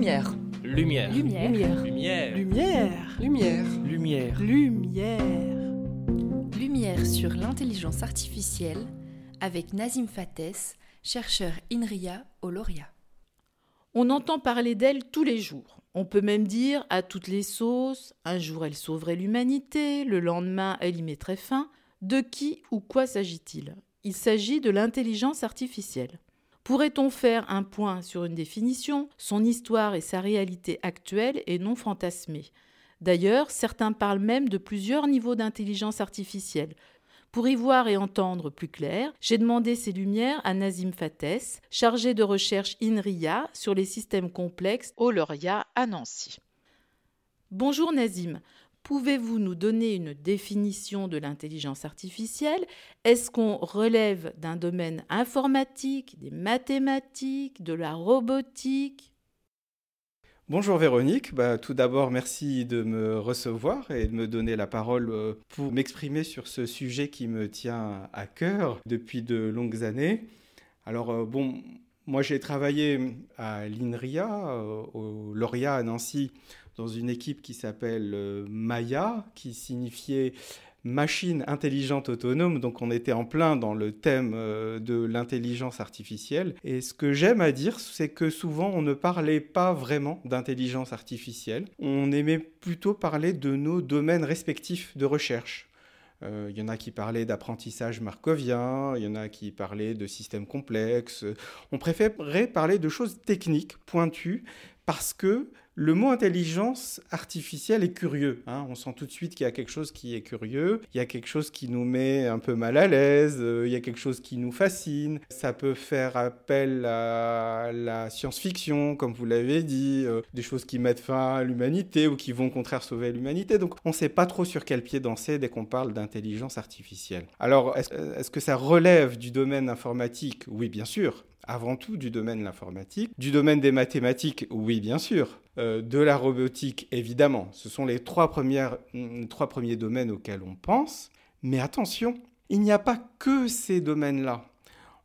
Lumière. Lumière. Lumière. Lumière. Lumière. Lumière. Lumière. Lumière. Lumière sur l'intelligence artificielle avec Nazim Fates, chercheur INRIA au Lauria. On entend parler d'elle tous les jours. On peut même dire à toutes les sauces un jour elle sauverait l'humanité, le lendemain elle y mettrait fin. De qui ou quoi s'agit-il? Il s'agit de l'intelligence artificielle. Pourrait-on faire un point sur une définition, son histoire et sa réalité actuelle et non fantasmée? D'ailleurs, certains parlent même de plusieurs niveaux d'intelligence artificielle. Pour y voir et entendre plus clair, j'ai demandé ces lumières à Nazim Fates, chargé de recherche INRIA sur les systèmes complexes au Lauria à Nancy. Bonjour Nazim, Pouvez-vous nous donner une définition de l'intelligence artificielle? Est-ce qu'on relève d'un domaine informatique, des mathématiques, de la robotique? Bonjour Véronique, bah, tout d'abord merci de me recevoir et de me donner la parole euh, pour m'exprimer sur ce sujet qui me tient à cœur depuis de longues années. Alors euh, bon, moi j'ai travaillé à l'INRIA, euh, au Lauria à Nancy, dans une équipe qui s'appelle euh, Maya, qui signifiait machine intelligente autonome, donc on était en plein dans le thème euh, de l'intelligence artificielle. Et ce que j'aime à dire, c'est que souvent on ne parlait pas vraiment d'intelligence artificielle, on aimait plutôt parler de nos domaines respectifs de recherche. Euh, il y en a qui parlaient d'apprentissage markovien, il y en a qui parlaient de systèmes complexes. On préférerait parler de choses techniques, pointues, parce que le mot intelligence artificielle est curieux. Hein. On sent tout de suite qu'il y a quelque chose qui est curieux, il y a quelque chose qui nous met un peu mal à l'aise, euh, il y a quelque chose qui nous fascine. Ça peut faire appel à la science-fiction, comme vous l'avez dit, euh, des choses qui mettent fin à l'humanité ou qui vont au contraire sauver l'humanité. Donc on ne sait pas trop sur quel pied danser dès qu'on parle d'intelligence artificielle. Alors est-ce est que ça relève du domaine informatique? Oui, bien sûr avant tout du domaine de l'informatique, du domaine des mathématiques, oui bien sûr, euh, de la robotique évidemment. Ce sont les mm, trois premiers domaines auxquels on pense. Mais attention, il n'y a pas que ces domaines-là.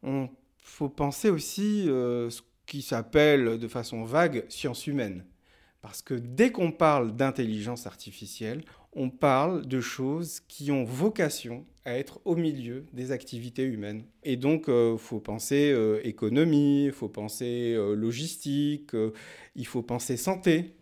Il faut penser aussi euh, ce qui s'appelle de façon vague sciences humaines. Parce que dès qu'on parle d'intelligence artificielle, on parle de choses qui ont vocation à être au milieu des activités humaines. Et donc, il euh, faut penser euh, économie, il faut penser euh, logistique, il faut penser santé,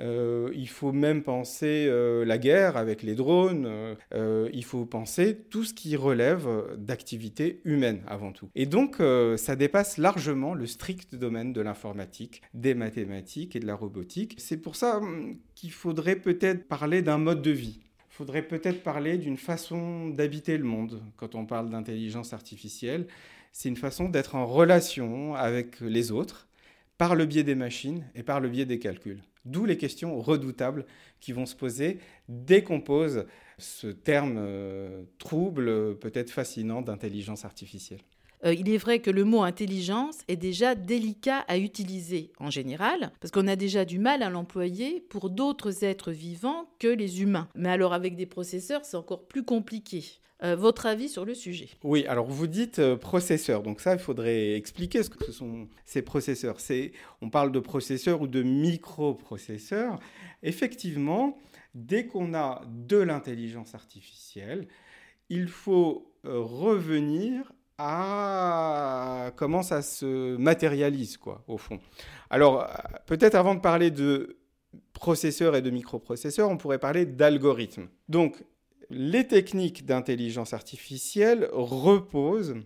il faut même penser la guerre avec les drones. Il faut penser tout ce qui relève d'activités humaines avant tout. Et donc, ça dépasse largement le strict domaine de l'informatique, des mathématiques et de la robotique. C'est pour ça hum, qu'il faudrait peut-être parler d'un mode de vie. Faudrait peut-être parler d'une façon d'habiter le monde quand on parle d'intelligence artificielle. C'est une façon d'être en relation avec les autres par le biais des machines et par le biais des calculs. D'où les questions redoutables qui vont se poser dès qu'on pose ce terme euh, trouble, peut-être fascinant, d'intelligence artificielle. Euh, il est vrai que le mot intelligence est déjà délicat à utiliser en général, parce qu'on a déjà du mal à l'employer pour d'autres êtres vivants que les humains. Mais alors avec des processeurs, c'est encore plus compliqué. Euh, votre avis sur le sujet? Oui, alors vous dites euh, processeurs, donc ça, il faudrait expliquer ce que ce sont ces processeurs. On parle de processeurs ou de microprocesseurs. Effectivement, dès qu'on a de l'intelligence artificielle, il faut euh, revenir à comment ça se matérialise, quoi, au fond? Alors, peut-être avant de parler de processeurs et de microprocesseurs, on pourrait parler d'algorithmes. Donc, les techniques d'intelligence artificielle reposent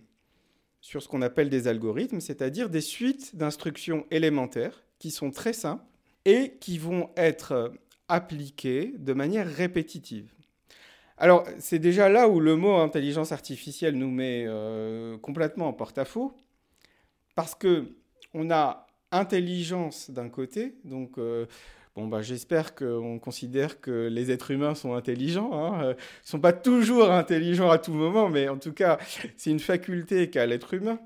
sur ce qu'on appelle des algorithmes, c'est-à-dire des suites d'instructions élémentaires qui sont très simples et qui vont être appliquées de manière répétitive. Alors, c'est déjà là où le mot intelligence artificielle nous met euh, complètement en porte-à-faux, parce que on a intelligence d'un côté, donc euh, Bon, bah, j'espère qu'on considère que les êtres humains sont intelligents. Hein. Ils ne sont pas toujours intelligents à tout moment, mais en tout cas, c'est une faculté qu'a l'être humain.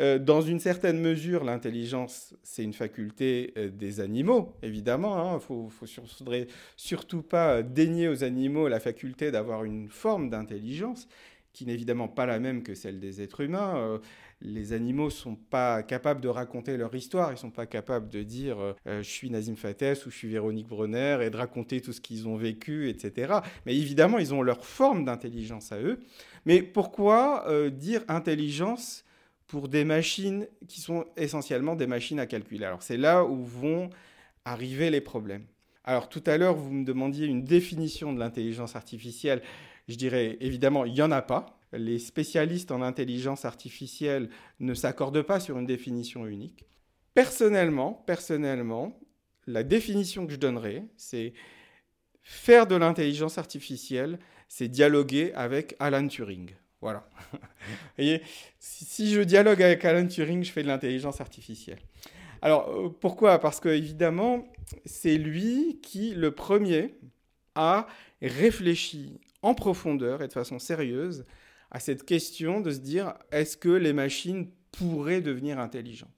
Euh, dans une certaine mesure, l'intelligence, c'est une faculté euh, des animaux, évidemment. Il hein. ne faudrait surtout pas dénier aux animaux la faculté d'avoir une forme d'intelligence. qui n'est évidemment pas la même que celle des êtres humains. Euh, les animaux ne sont pas capables de raconter leur histoire, ils ne sont pas capables de dire euh, je suis Nazim Fates ou je suis Véronique Bronner et de raconter tout ce qu'ils ont vécu, etc. Mais évidemment, ils ont leur forme d'intelligence à eux. Mais pourquoi euh, dire intelligence pour des machines qui sont essentiellement des machines à calculer Alors c'est là où vont arriver les problèmes. Alors tout à l'heure, vous me demandiez une définition de l'intelligence artificielle. Je dirais évidemment, il n'y en a pas. Les spécialistes en intelligence artificielle ne s'accordent pas sur une définition unique. Personnellement, personnellement, la définition que je donnerais, c'est faire de l'intelligence artificielle, c'est dialoguer avec Alan Turing. Voilà. Vous voyez, si je dialogue avec Alan Turing, je fais de l'intelligence artificielle. Alors, euh, pourquoi? Parce que, évidemment, c'est lui qui, le premier, a réfléchi en profondeur et de façon sérieuse à cette question de se dire est-ce que les machines pourraient devenir intelligentes?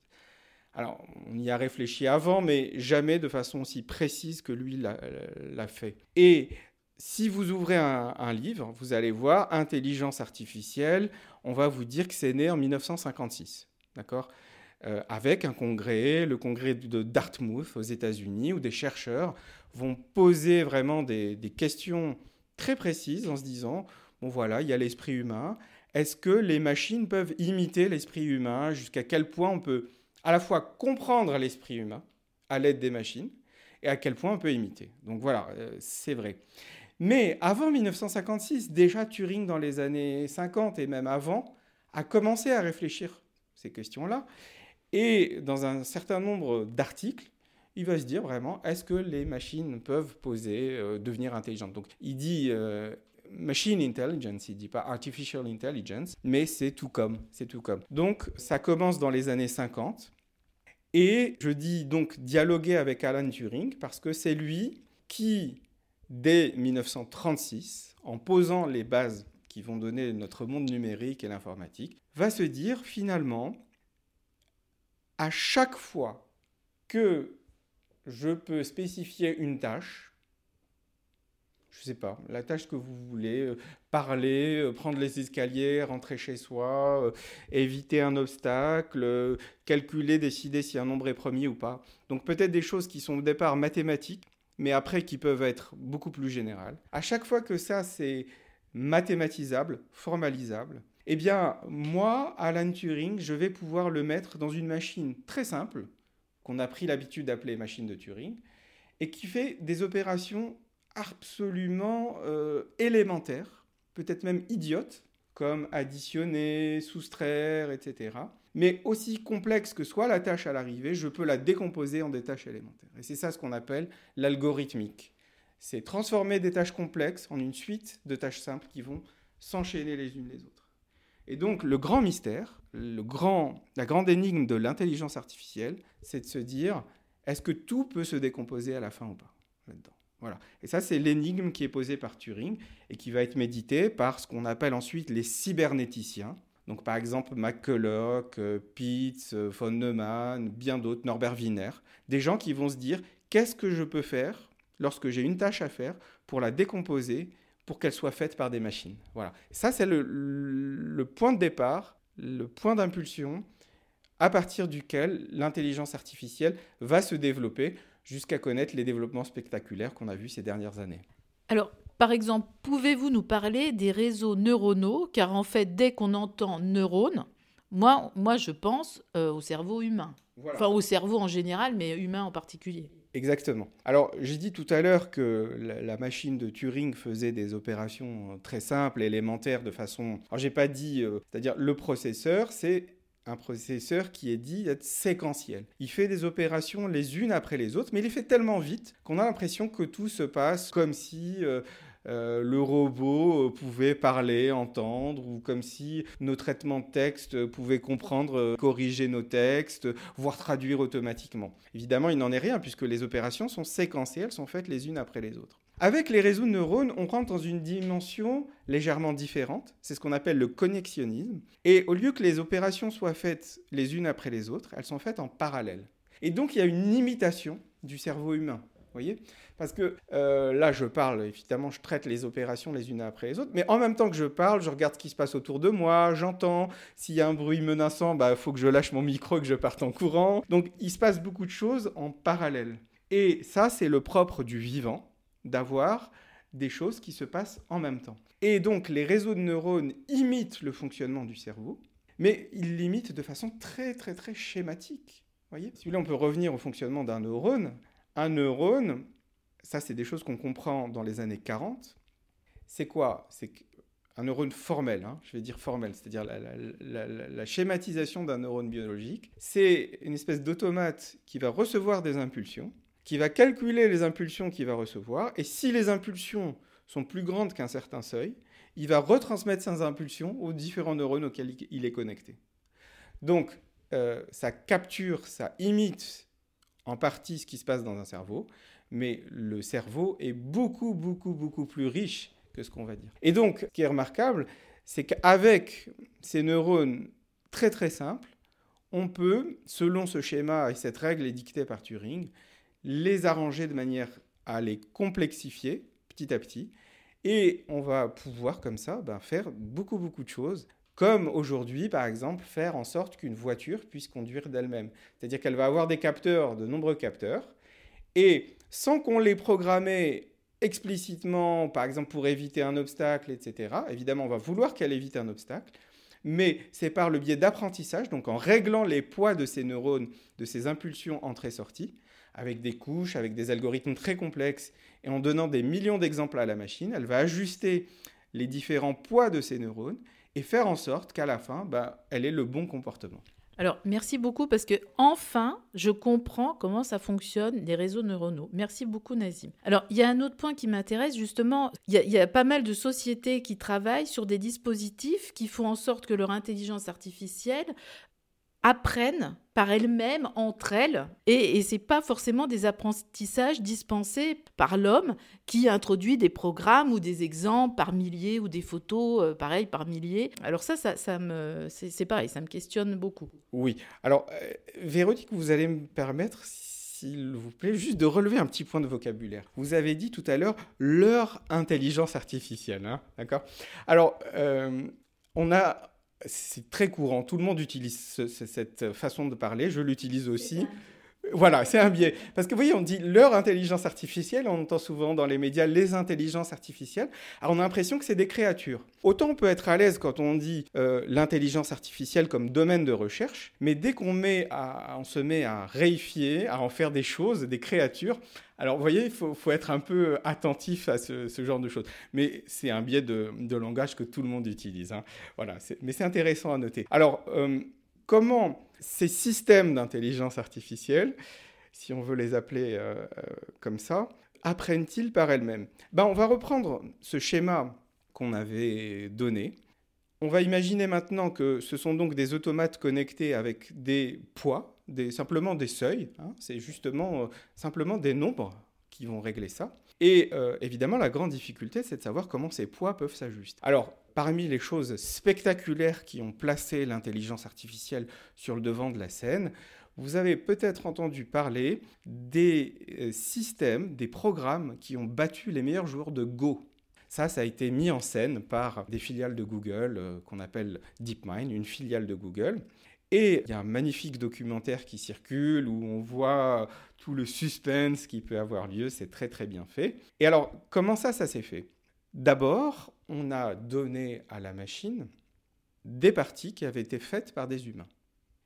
Alors, on y a réfléchi avant, mais jamais de façon aussi précise que lui l'a fait. Et si vous ouvrez un, livre, vous allez voir intelligence artificielle, on va vous dire que c'est né en 1956. D'accord? Euh, avec un congrès, le congrès de Dartmouth aux États-Unis, où des chercheurs vont poser vraiment des, questions très précises en se disant, bon voilà, il y a l'esprit humain, est-ce que les machines peuvent imiter l'esprit humain? Jusqu'à quel point on peut à la fois comprendre l'esprit humain à l'aide des machines et à quel point on peut imiter? Donc voilà, euh, c'est vrai. Mais avant 1956, déjà Turing dans les années 50 et même avant a commencé à réfléchir ces questions-là et dans un certain nombre d'articles, il va se dire vraiment, est-ce que les machines peuvent poser, euh, devenir intelligentes? Donc, il dit euh, machine intelligence, il dit pas artificial intelligence, mais c'est tout comme, c'est tout comme. Donc, ça commence dans les années 50. Et je dis donc dialoguer avec Alan Turing parce que c'est lui qui, dès 1936, en posant les bases qui vont donner notre monde numérique et l'informatique, va se dire finalement, à chaque fois que je peux spécifier une tâche, je ne sais pas, la tâche que vous voulez, euh, parler, euh, prendre les escaliers, rentrer chez soi, euh, éviter un obstacle, calculer, décider si un nombre est premier ou pas. Donc peut-être des choses qui sont au départ mathématiques, mais après qui peuvent être beaucoup plus générales. À chaque fois que ça c'est mathématisable, formalisable, eh bien, moi, Alan Turing, je vais pouvoir le mettre dans une machine très simple, qu'on a pris l'habitude d'appeler machine de Turing, et qui fait des opérations absolument euh, élémentaires, peut-être même idiotes, comme additionner, soustraire, etc. Mais aussi complexe que soit la tâche à l'arrivée, je peux la décomposer en des tâches élémentaires. Et c'est ça ce qu'on appelle l'algorithmique. C'est transformer des tâches complexes en une suite de tâches simples qui vont s'enchaîner les unes les autres. Et donc le grand mystère, le grand, la grande énigme de l'intelligence artificielle, c'est de se dire, est-ce que tout peut se décomposer à la fin ou pas là-dedans? Voilà. Et ça, c'est l'énigme qui est posée par Turing et qui va être méditée par ce qu'on appelle ensuite les cybernéticiens. Donc, par exemple, McCulloch, euh, Pitts, euh, von Neumann, bien d'autres, Norbert Wiener. Des gens qui vont se dire qu'est-ce que je peux faire lorsque j'ai une tâche à faire pour la décomposer pour qu'elle soit faite par des machines. Voilà. Ça, c'est le, point de départ, le point d'impulsion à partir duquel l'intelligence artificielle va se développer jusqu'à connaître les développements spectaculaires qu'on a vus ces dernières années. Alors, par exemple, pouvez-vous nous parler des réseaux neuronaux? Car en fait, dès qu'on entend neurone, moi, moi je pense euh, au cerveau humain. Enfin, au cerveau en général, mais humain en particulier. Exactement. Alors, j'ai dit tout à l'heure que la, machine de Turing faisait des opérations euh, très simples, élémentaires, de façon... Alors, j'ai pas dit... Euh, c'est-à-dire, le processeur, c'est un processeur qui est dit être séquentiel. Il fait des opérations les unes après les autres, mais il les fait tellement vite qu'on a l'impression que tout se passe comme si... Euh, euh, le robot euh, pouvait parler, entendre, ou comme si nos traitements de texte pouvaient comprendre, corriger nos textes, voire traduire automatiquement. Évidemment, il n'en est rien puisque les opérations sont séquencées, elles sont faites les unes après les autres. Avec les réseaux de neurones, on rentre dans une dimension légèrement différente, c'est ce qu'on appelle le connexionnisme, et au lieu que les opérations soient faites les unes après les autres, elles sont faites en parallèle. Et donc il y a une imitation du cerveau humain voyez? Parce que euh, là, je parle, évidemment, je traite les opérations les unes après les autres, mais en même temps que je parle, je regarde ce qui se passe autour de moi, j'entends, s'il y a un bruit menaçant, il bah, faut que je lâche mon micro que je parte en courant. Donc, il se passe beaucoup de choses en parallèle. Et ça, c'est le propre du vivant, d'avoir des choses qui se passent en même temps. Et donc, les réseaux de neurones imitent le fonctionnement du cerveau, mais ils l'imitent de façon très, très, très schématique. Voyez? Si vous on peut revenir au fonctionnement d'un neurone. Un neurone, ça c'est des choses qu'on comprend dans les années 40. C'est quoi? C'est un neurone formel, hein, je vais dire formel, c'est-à-dire la, schématisation d'un neurone biologique. C'est une espèce d'automate qui va recevoir des impulsions, qui va calculer les impulsions qu'il va recevoir, et si les impulsions sont plus grandes qu'un certain seuil, il va retransmettre ces impulsions aux différents neurones auxquels il est connecté. Donc, euh, ça capture, ça imite en partie ce qui se passe dans un cerveau, mais le cerveau est beaucoup, beaucoup, beaucoup plus riche que ce qu'on va dire. Et donc, ce qui est remarquable, c'est qu'avec ces neurones très très simples, on peut, selon ce schéma et cette règle dictée par Turing, les arranger de manière à les complexifier petit à petit. Et on va pouvoir comme ça ben, faire beaucoup beaucoup de choses comme aujourd'hui, par exemple, faire en sorte qu'une voiture puisse conduire d'elle-même. C'est-à-dire qu'elle va avoir des capteurs, de nombreux capteurs, et sans qu'on les programmé explicitement, par exemple pour éviter un obstacle, etc., évidemment, on va vouloir qu'elle évite un obstacle, mais c'est par le biais d'apprentissage, donc en réglant les poids de ces neurones, de ces impulsions entrée-sortie, avec des couches, avec des algorithmes très complexes, et en donnant des millions d'exemples à la machine, elle va ajuster les différents poids de ces neurones, et faire en sorte qu'à la fin, bah, elle ait le bon comportement. Alors, merci beaucoup parce que enfin, je comprends comment ça fonctionne, les réseaux neuronaux. Merci beaucoup, Nazim. Alors, il y a un autre point qui m'intéresse, justement. Il y, a pas mal de sociétés qui travaillent sur des dispositifs qui font en sorte que leur intelligence artificielle apprennent par elles-mêmes, entre elles, et, et c'est pas forcément des apprentissages dispensés par l'homme qui introduit des programmes ou des exemples par milliers ou des photos, euh, pareil, par milliers. Alors ça, ça, ça me, c'est pareil, ça me questionne beaucoup. Oui. Alors, euh, Véronique, vous allez me permettre, s'il vous plaît, juste de relever un petit point de vocabulaire. Vous avez dit tout à l'heure leur intelligence artificielle, hein, d'accord? Alors, euh, on a c'est très courant. Tout le monde utilise cette façon de parler. Je l'utilise aussi. Voilà, c'est un biais. Parce que vous voyez, on dit leur intelligence artificielle, on entend souvent dans les médias les intelligences artificielles. Alors on a l'impression que c'est des créatures. Autant on peut être à l'aise quand on dit euh, l'intelligence artificielle comme domaine de recherche, mais dès qu'on se met à réifier, à en faire des choses, des créatures, alors vous voyez, il faut, être un peu attentif à ce, genre de choses. Mais c'est un biais de, langage que tout le monde utilise. Hein. Voilà, mais c'est intéressant à noter. Alors, euh, comment ces systèmes d'intelligence artificielle, si on veut les appeler euh, euh, comme ça, apprennent-ils par elles-mêmes? Ben, On va reprendre ce schéma qu'on avait donné. On va imaginer maintenant que ce sont donc des automates connectés avec des poids, simplement des seuils. Hein. C'est justement euh, simplement des nombres qui vont régler ça. Et évidemment, la grande difficulté, c'est de savoir comment ces poids peuvent s'ajuster. Alors, parmi les choses spectaculaires qui ont placé l'intelligence artificielle sur le devant de la scène, vous avez peut-être entendu parler des euh, systèmes, des programmes qui ont battu les meilleurs joueurs de Go. Ça, ça a été mis en scène par des filiales de Google euh, qu'on appelle DeepMind, une filiale de Google. Et il y a un magnifique documentaire qui circule où on voit tout le suspense qui peut avoir lieu. C'est très très bien fait. Et alors, comment ça, ça s'est fait? D'abord, on a donné à la machine des parties qui avaient été faites par des humains.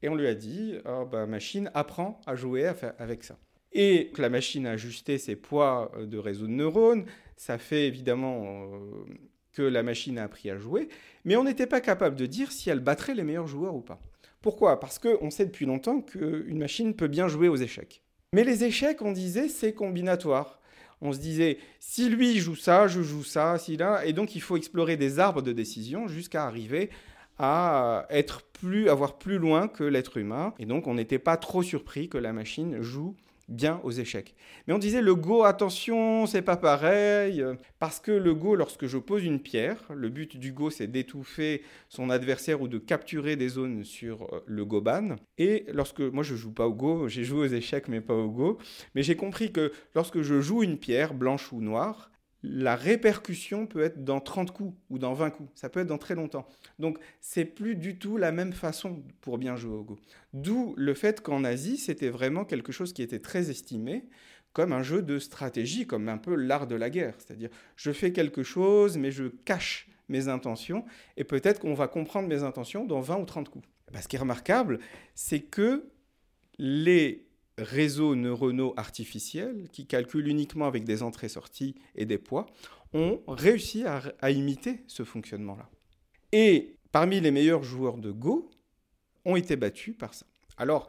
Et on lui a dit, oh, bah, machine, apprend à jouer avec ça. Et la machine a ajusté ses poids euh, de réseau de neurones. Ça fait évidemment euh, que la machine a appris à jouer. Mais on n'était pas capable de dire si elle battrait les meilleurs joueurs ou pas. Pourquoi? Parce qu'on sait depuis longtemps qu'une machine peut bien jouer aux échecs. Mais les échecs, on disait, c'est combinatoire on se disait, si lui joue ça, je joue ça, si là, et donc il faut explorer des arbres de décision jusqu'à arriver à être plus, avoir plus loin que l'être humain. Et donc on n'était pas trop surpris que la machine joue bien aux échecs. Mais on disait le Go, attention, c'est pas pareil, parce que le Go, lorsque je pose une pierre, le but du Go, c'est d'étouffer son adversaire ou de capturer des zones sur euh, le Goban. Et lorsque, moi je joue pas au Go, j'ai joué aux échecs mais pas au Go, mais j'ai compris que lorsque je joue une pierre, blanche ou noire, la répercussion peut être dans 30 coups ou dans 20 coups. Ça peut être dans très longtemps. Donc, c'est plus du tout la même façon pour bien jouer au Go. D'où le fait qu'en Asie, c'était vraiment quelque chose qui était très estimé comme un jeu de stratégie, comme un peu l'art de la guerre. C'est-à-dire, je fais quelque chose, mais je cache mes intentions, et peut-être qu'on va comprendre mes intentions dans 20 ou 30 coups. ce qui est remarquable, c'est que les réseaux neuronaux artificiels, qui calculent uniquement avec des entrées-sorties et des poids, ont réussi à, imiter ce fonctionnement-là. Et parmi les meilleurs joueurs de Go ont été battus par ça. Alors,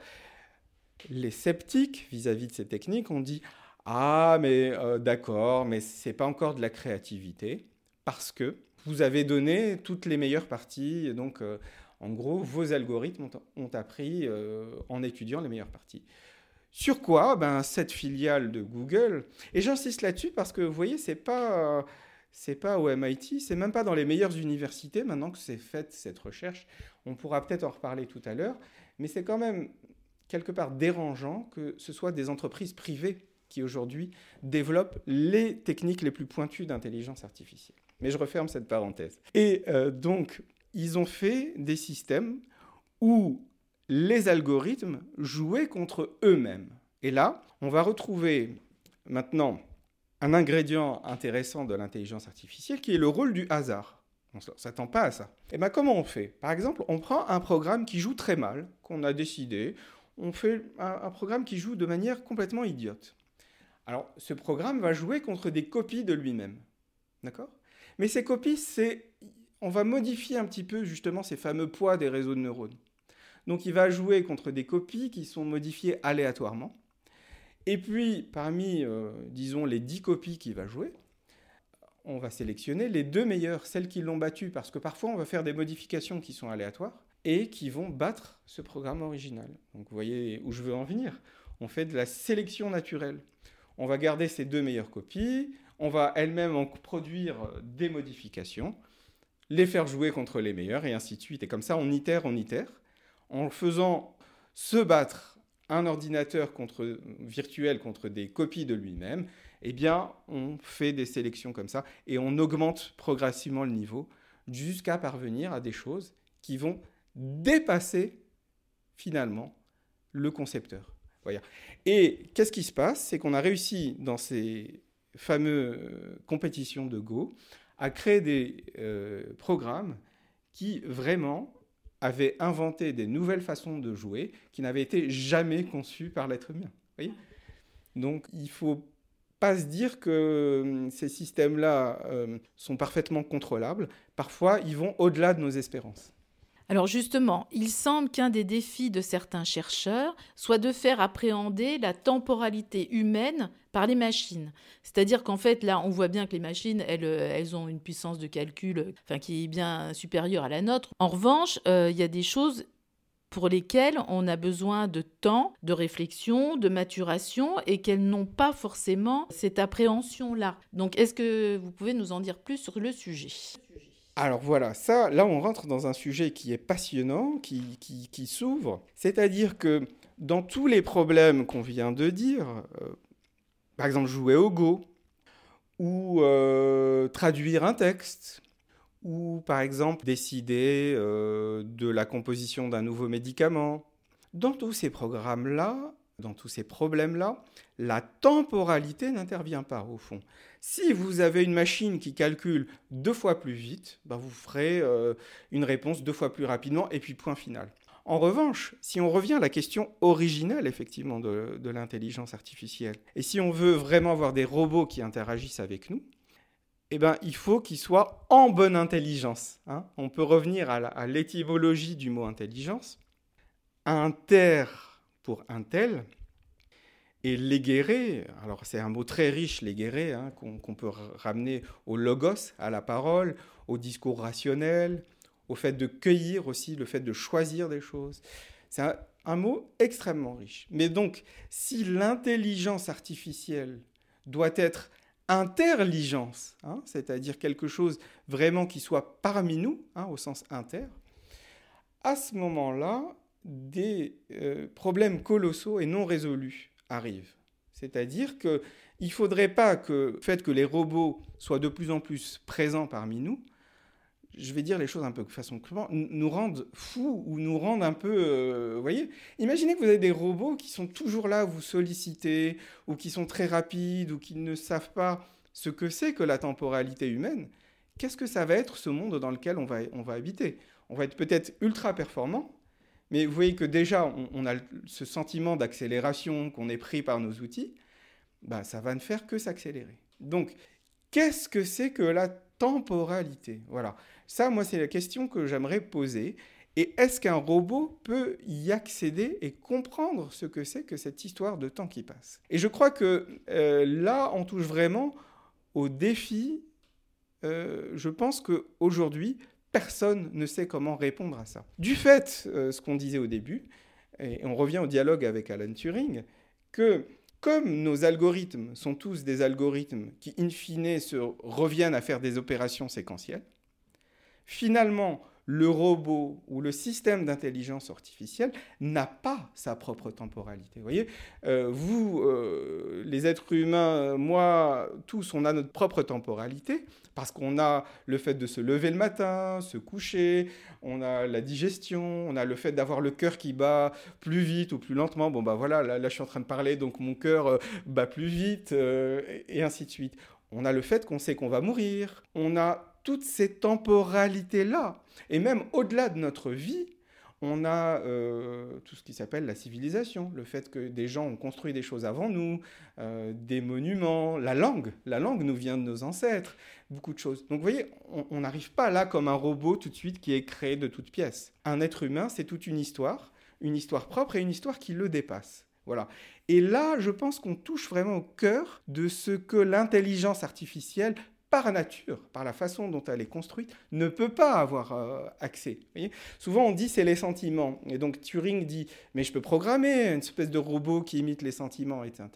les sceptiques vis-à-vis de ces techniques ont dit Ah, mais euh, d'accord, mais ce n'est pas encore de la créativité, parce que vous avez donné toutes les meilleures parties, donc euh, en gros, vos algorithmes ont, appris euh, en étudiant les meilleures parties. Sur quoi ben, Cette filiale de Google, et j'insiste là-dessus parce que vous voyez, c'est pas, c'est pas au MIT, c'est même pas dans les meilleures universités maintenant que c'est fait cette recherche. On pourra peut-être en reparler tout à l'heure, mais c'est quand même quelque part dérangeant que ce soit des entreprises privées qui aujourd'hui développent les techniques les plus pointues d'intelligence artificielle. Mais je referme cette parenthèse. Et euh, donc, ils ont fait des systèmes où les algorithmes jouaient contre eux-mêmes. Et là, on va retrouver maintenant un ingrédient intéressant de l'intelligence artificielle qui est le rôle du hasard. On ne s'attend pas à ça. Et bien comment on fait? Par exemple, on prend un programme qui joue très mal, qu'on a décidé, on fait un, programme qui joue de manière complètement idiote. Alors, ce programme va jouer contre des copies de lui-même. D'accord? Mais ces copies, c'est. On va modifier un petit peu justement ces fameux poids des réseaux de neurones. Donc il va jouer contre des copies qui sont modifiées aléatoirement. Et puis, parmi, euh, disons, les 10 copies qu'il va jouer, on va sélectionner les deux meilleures, celles qui l'ont battu, parce que parfois on va faire des modifications qui sont aléatoires et qui vont battre ce programme original. Donc vous voyez où je veux en venir. On fait de la sélection naturelle. On va garder ces deux meilleures copies, on va elle-même en produire des modifications, les faire jouer contre les meilleures, et ainsi de suite. Et comme ça, on itère, on itère en faisant se battre un ordinateur virtuel contre des copies de lui-même, eh bien, on fait des sélections comme ça et on augmente progressivement le niveau jusqu'à parvenir à des choses qui vont dépasser finalement le concepteur. Et qu'est-ce qui se passe? C'est qu'on a réussi dans ces fameuses euh, compétitions de Go à créer des euh, programmes qui vraiment avait inventé des nouvelles façons de jouer qui n'avaient été jamais conçues par l'être humain. Donc il ne faut pas se dire que hum, ces systèmes-là hum, sont parfaitement contrôlables. Parfois, ils vont au-delà de nos espérances. Alors justement, il semble qu'un des défis de certains chercheurs soit de faire appréhender la temporalité humaine par les machines. C'est-à-dire qu'en fait, là, on voit bien que les machines, elles, euh, elles ont une puissance de calcul enfin, qui est bien supérieure à la nôtre. En revanche, euh, il y a des choses pour lesquelles on a besoin de temps, de réflexion, de maturation et qu'elles n'ont pas forcément cette appréhension-là. Donc, est-ce que vous pouvez nous en dire plus sur le sujet? Alors voilà, ça, là on rentre dans un sujet qui est passionnant, qui, qui, s'ouvre. C'est-à-dire que dans tous les problèmes qu'on vient de dire, euh, par exemple jouer au Go, ou euh, traduire un texte, ou par exemple décider euh, de la composition d'un nouveau médicament, dans tous ces programmes-là, dans tous ces problèmes-là, la temporalité n'intervient pas au fond. Si vous avez une machine qui calcule deux fois plus vite, ben vous ferez euh, une réponse deux fois plus rapidement et puis point final. En revanche, si on revient à la question originelle effectivement de, l'intelligence artificielle, et si on veut vraiment avoir des robots qui interagissent avec nous, eh ben, il faut qu'ils soient en bonne intelligence. Hein. On peut revenir à l'étymologie du mot intelligence. Inter pour Intel. Et l'éguéré, alors c'est un mot très riche, l'éguéré, hein, qu'on peut ramener au logos, à la parole, au discours rationnel, au fait de cueillir aussi, le fait de choisir des choses. C'est un mot extrêmement riche. Mais donc, si l'intelligence artificielle doit être interligence, hein, c'est-à-dire quelque chose vraiment qui soit parmi nous, hein, au sens inter, à ce moment-là, des euh, problèmes colossaux et non résolus arrivent. C'est-à-dire qu'il ne faudrait pas que le fait que les robots soient de plus en plus présents parmi nous, je vais dire les choses un peu de façon crue, nous rendent fous ou nous rendent un peu... Euh, vous voyez? Imaginez que vous avez des robots qui sont toujours là à vous solliciter, ou qui sont très rapides, ou qui ne savent pas ce que c'est que la temporalité humaine. Qu'est-ce que ça va être ce monde dans lequel on va, on va habiter? On va être peut-être ultra performant, mais vous voyez que déjà, on, a ce sentiment d'accélération qu'on est pris par nos outils, bah, ça va ne faire que s'accélérer. Donc, qu'est-ce que c'est que la temporalité? Voilà. Ça, moi, c'est la question que j'aimerais poser. Et est-ce qu'un robot peut y accéder et comprendre ce que c'est que cette histoire de temps qui passe? Et je crois que euh, là, on touche vraiment au défi. Euh, je pense qu'aujourd'hui, personne ne sait comment répondre à ça. Du fait, euh, ce qu'on disait au début, et on revient au dialogue avec Alan Turing, que comme nos algorithmes sont tous des algorithmes qui, in fine, se reviennent à faire des opérations séquentielles, finalement, le robot ou le système d'intelligence artificielle n'a pas sa propre temporalité. Vous voyez, euh, vous, euh, les êtres humains, moi, tous, on a notre propre temporalité parce qu'on a le fait de se lever le matin, se coucher, on a la digestion, on a le fait d'avoir le cœur qui bat plus vite ou plus lentement. Bon, bah voilà, là, je suis en train de parler, donc mon cœur euh, bat plus vite, et ainsi de suite. On a le fait qu'on sait qu'on va mourir. On a toutes ces temporalités-là. Et même au-delà de notre vie, on a euh, tout ce qui s'appelle la civilisation, le fait que des gens ont construit des choses avant nous, euh, des monuments, la langue. La langue nous vient de nos ancêtres, beaucoup de choses. Donc vous voyez, on n'arrive pas là comme un robot tout de suite qui est créé de toutes pièces. Un être humain, c'est toute une histoire, une histoire propre et une histoire qui le dépasse. Voilà. Et là, je pense qu'on touche vraiment au cœur de ce que l'intelligence artificielle par nature, par la façon dont elle est construite, ne peut pas avoir euh, accès. Souvent on dit c'est les sentiments. Et donc Turing dit mais je peux programmer une espèce de robot qui imite les sentiments, etc.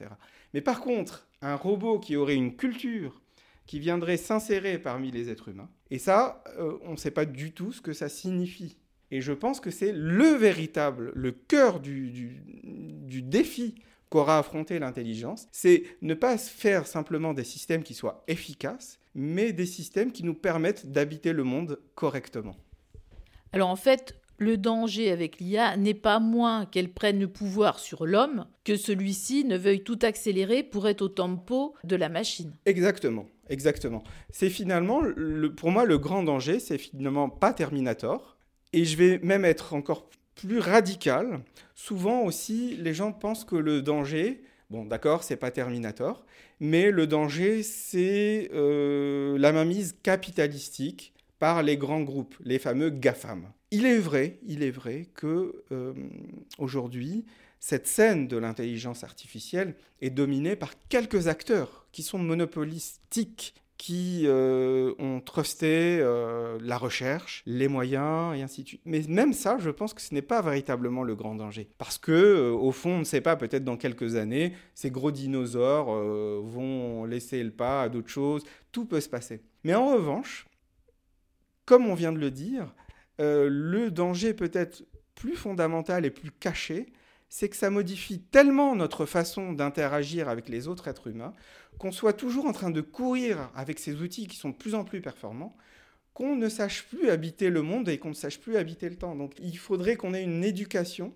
Mais par contre, un robot qui aurait une culture, qui viendrait s'insérer parmi les êtres humains, et ça, euh, on ne sait pas du tout ce que ça signifie. Et je pense que c'est le véritable, le cœur du, du défi qu'aura affronté l'intelligence, c'est ne pas faire simplement des systèmes qui soient efficaces, mais des systèmes qui nous permettent d'habiter le monde correctement. Alors en fait, le danger avec l'IA n'est pas moins qu'elle prenne le pouvoir sur l'homme que celui-ci ne veuille tout accélérer pour être au tempo de la machine. Exactement, exactement. C'est finalement, pour moi, le grand danger, c'est finalement pas Terminator. Et je vais même être encore plus radical. Souvent aussi, les gens pensent que le danger, bon d'accord, c'est pas Terminator, mais le danger, c'est euh, la mainmise capitalistique par les grands groupes, les fameux GAFAM. Il est vrai, il est vrai que euh, aujourd'hui, cette scène de l'intelligence artificielle est dominée par quelques acteurs qui sont monopolistiques qui euh, ont trusté euh, la recherche, les moyens, et ainsi de suite. Mais même ça, je pense que ce n'est pas véritablement le grand danger. Parce que, euh, au fond, on ne sait pas, peut-être dans quelques années, ces gros dinosaures vont laisser le pas à d'autres choses. Tout peut se passer. Mais en revanche, comme on vient de le dire, le danger peut-être plus fondamental et plus caché, c'est que ça modifie tellement notre façon d'interagir avec les autres êtres humains, qu'on soit toujours en train de courir avec ces outils qui sont de plus en plus performants, qu'on ne sache plus habiter le monde et qu'on ne sache plus habiter le temps. Donc il faudrait qu'on ait une éducation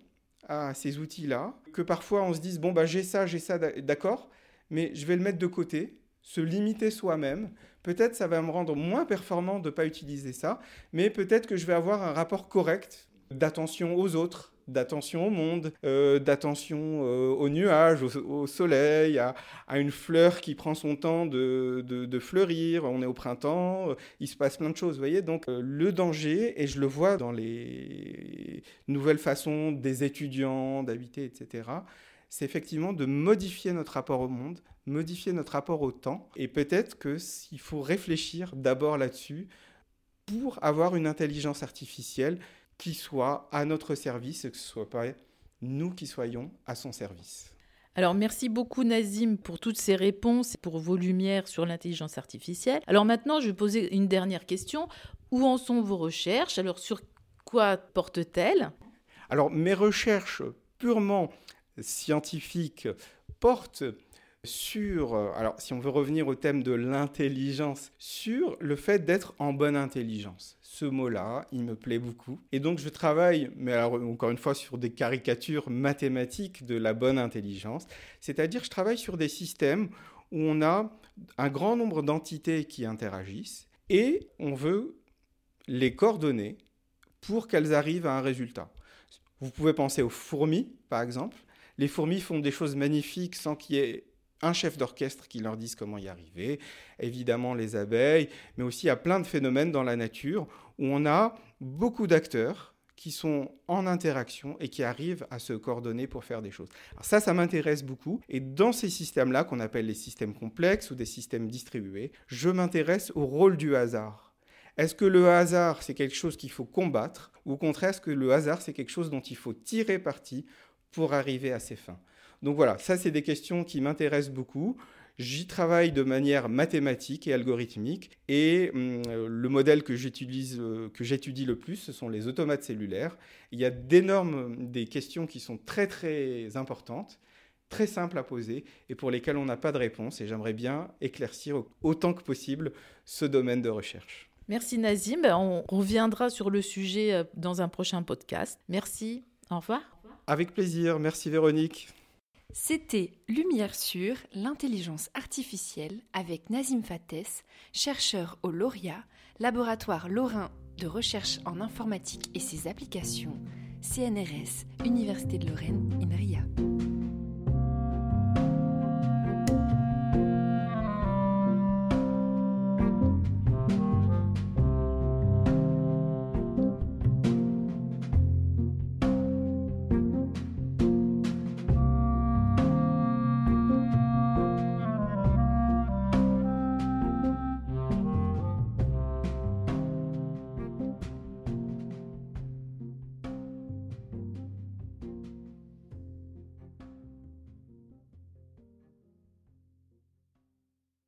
à ces outils-là, que parfois on se dise, bon, bah, j'ai ça, j'ai ça, d'accord, mais je vais le mettre de côté, se limiter soi-même. Peut-être ça va me rendre moins performant de ne pas utiliser ça, mais peut-être que je vais avoir un rapport correct d'attention aux autres, d'attention au monde, euh, d'attention euh, aux nuages, au, soleil, à, une fleur qui prend son temps de, fleurir. On est au printemps, euh, il se passe plein de choses, vous voyez. Donc le danger, et je le vois dans les nouvelles façons des étudiants d'habiter, etc., c'est effectivement de modifier notre rapport au monde, modifier notre rapport au temps. Et peut-être qu'il faut réfléchir d'abord là-dessus pour avoir une intelligence artificielle qui soit à notre service, que ce soit pas nous qui soyons à son service. Alors merci beaucoup Nazim pour toutes ces réponses, pour vos lumières sur l'intelligence artificielle. Alors maintenant, je vais poser une dernière question. Où en sont vos recherches? Alors sur quoi portent-elles Alors mes recherches purement scientifiques portent sur, euh, alors si on veut revenir au thème de l'intelligence, sur le fait d'être en bonne intelligence. Ce mot-là, il me plaît beaucoup. Et donc je travaille, mais alors encore une fois, sur des caricatures mathématiques de la bonne intelligence. C'est-à-dire je travaille sur des systèmes où on a un grand nombre d'entités qui interagissent et on veut les coordonner pour qu'elles arrivent à un résultat. Vous pouvez penser aux fourmis, par exemple. Les fourmis font des choses magnifiques sans qu'il y ait un chef d'orchestre qui leur dise comment y arriver, évidemment les abeilles, mais aussi à plein de phénomènes dans la nature où on a beaucoup d'acteurs qui sont en interaction et qui arrivent à se coordonner pour faire des choses. Alors ça, ça m'intéresse beaucoup. Et dans ces systèmes-là, qu'on appelle les systèmes complexes ou des systèmes distribués, je m'intéresse au rôle du hasard. Est-ce que le hasard, c'est quelque chose qu'il faut combattre ou au contraire, est-ce que le hasard, c'est quelque chose dont il faut tirer parti pour arriver à ses fins? Donc voilà, ça c'est des questions qui m'intéressent beaucoup. J'y travaille de manière mathématique et algorithmique et hum, le modèle que j'utilise, euh, que j'étudie le plus, ce sont les automates cellulaires. Il y a d'énormes des questions qui sont très très importantes, très simples à poser et pour lesquelles on n'a pas de réponse et j'aimerais bien éclaircir autant que possible ce domaine de recherche. Merci Nazim, ben, on reviendra sur le sujet euh, dans un prochain podcast. Merci, au revoir. Avec plaisir, merci Véronique. C'était Lumière sur l'intelligence artificielle avec Nazim Fates, chercheur au Lauria, laboratoire lorrain de recherche en informatique et ses applications, CNRS, Université de Lorraine, INRIA.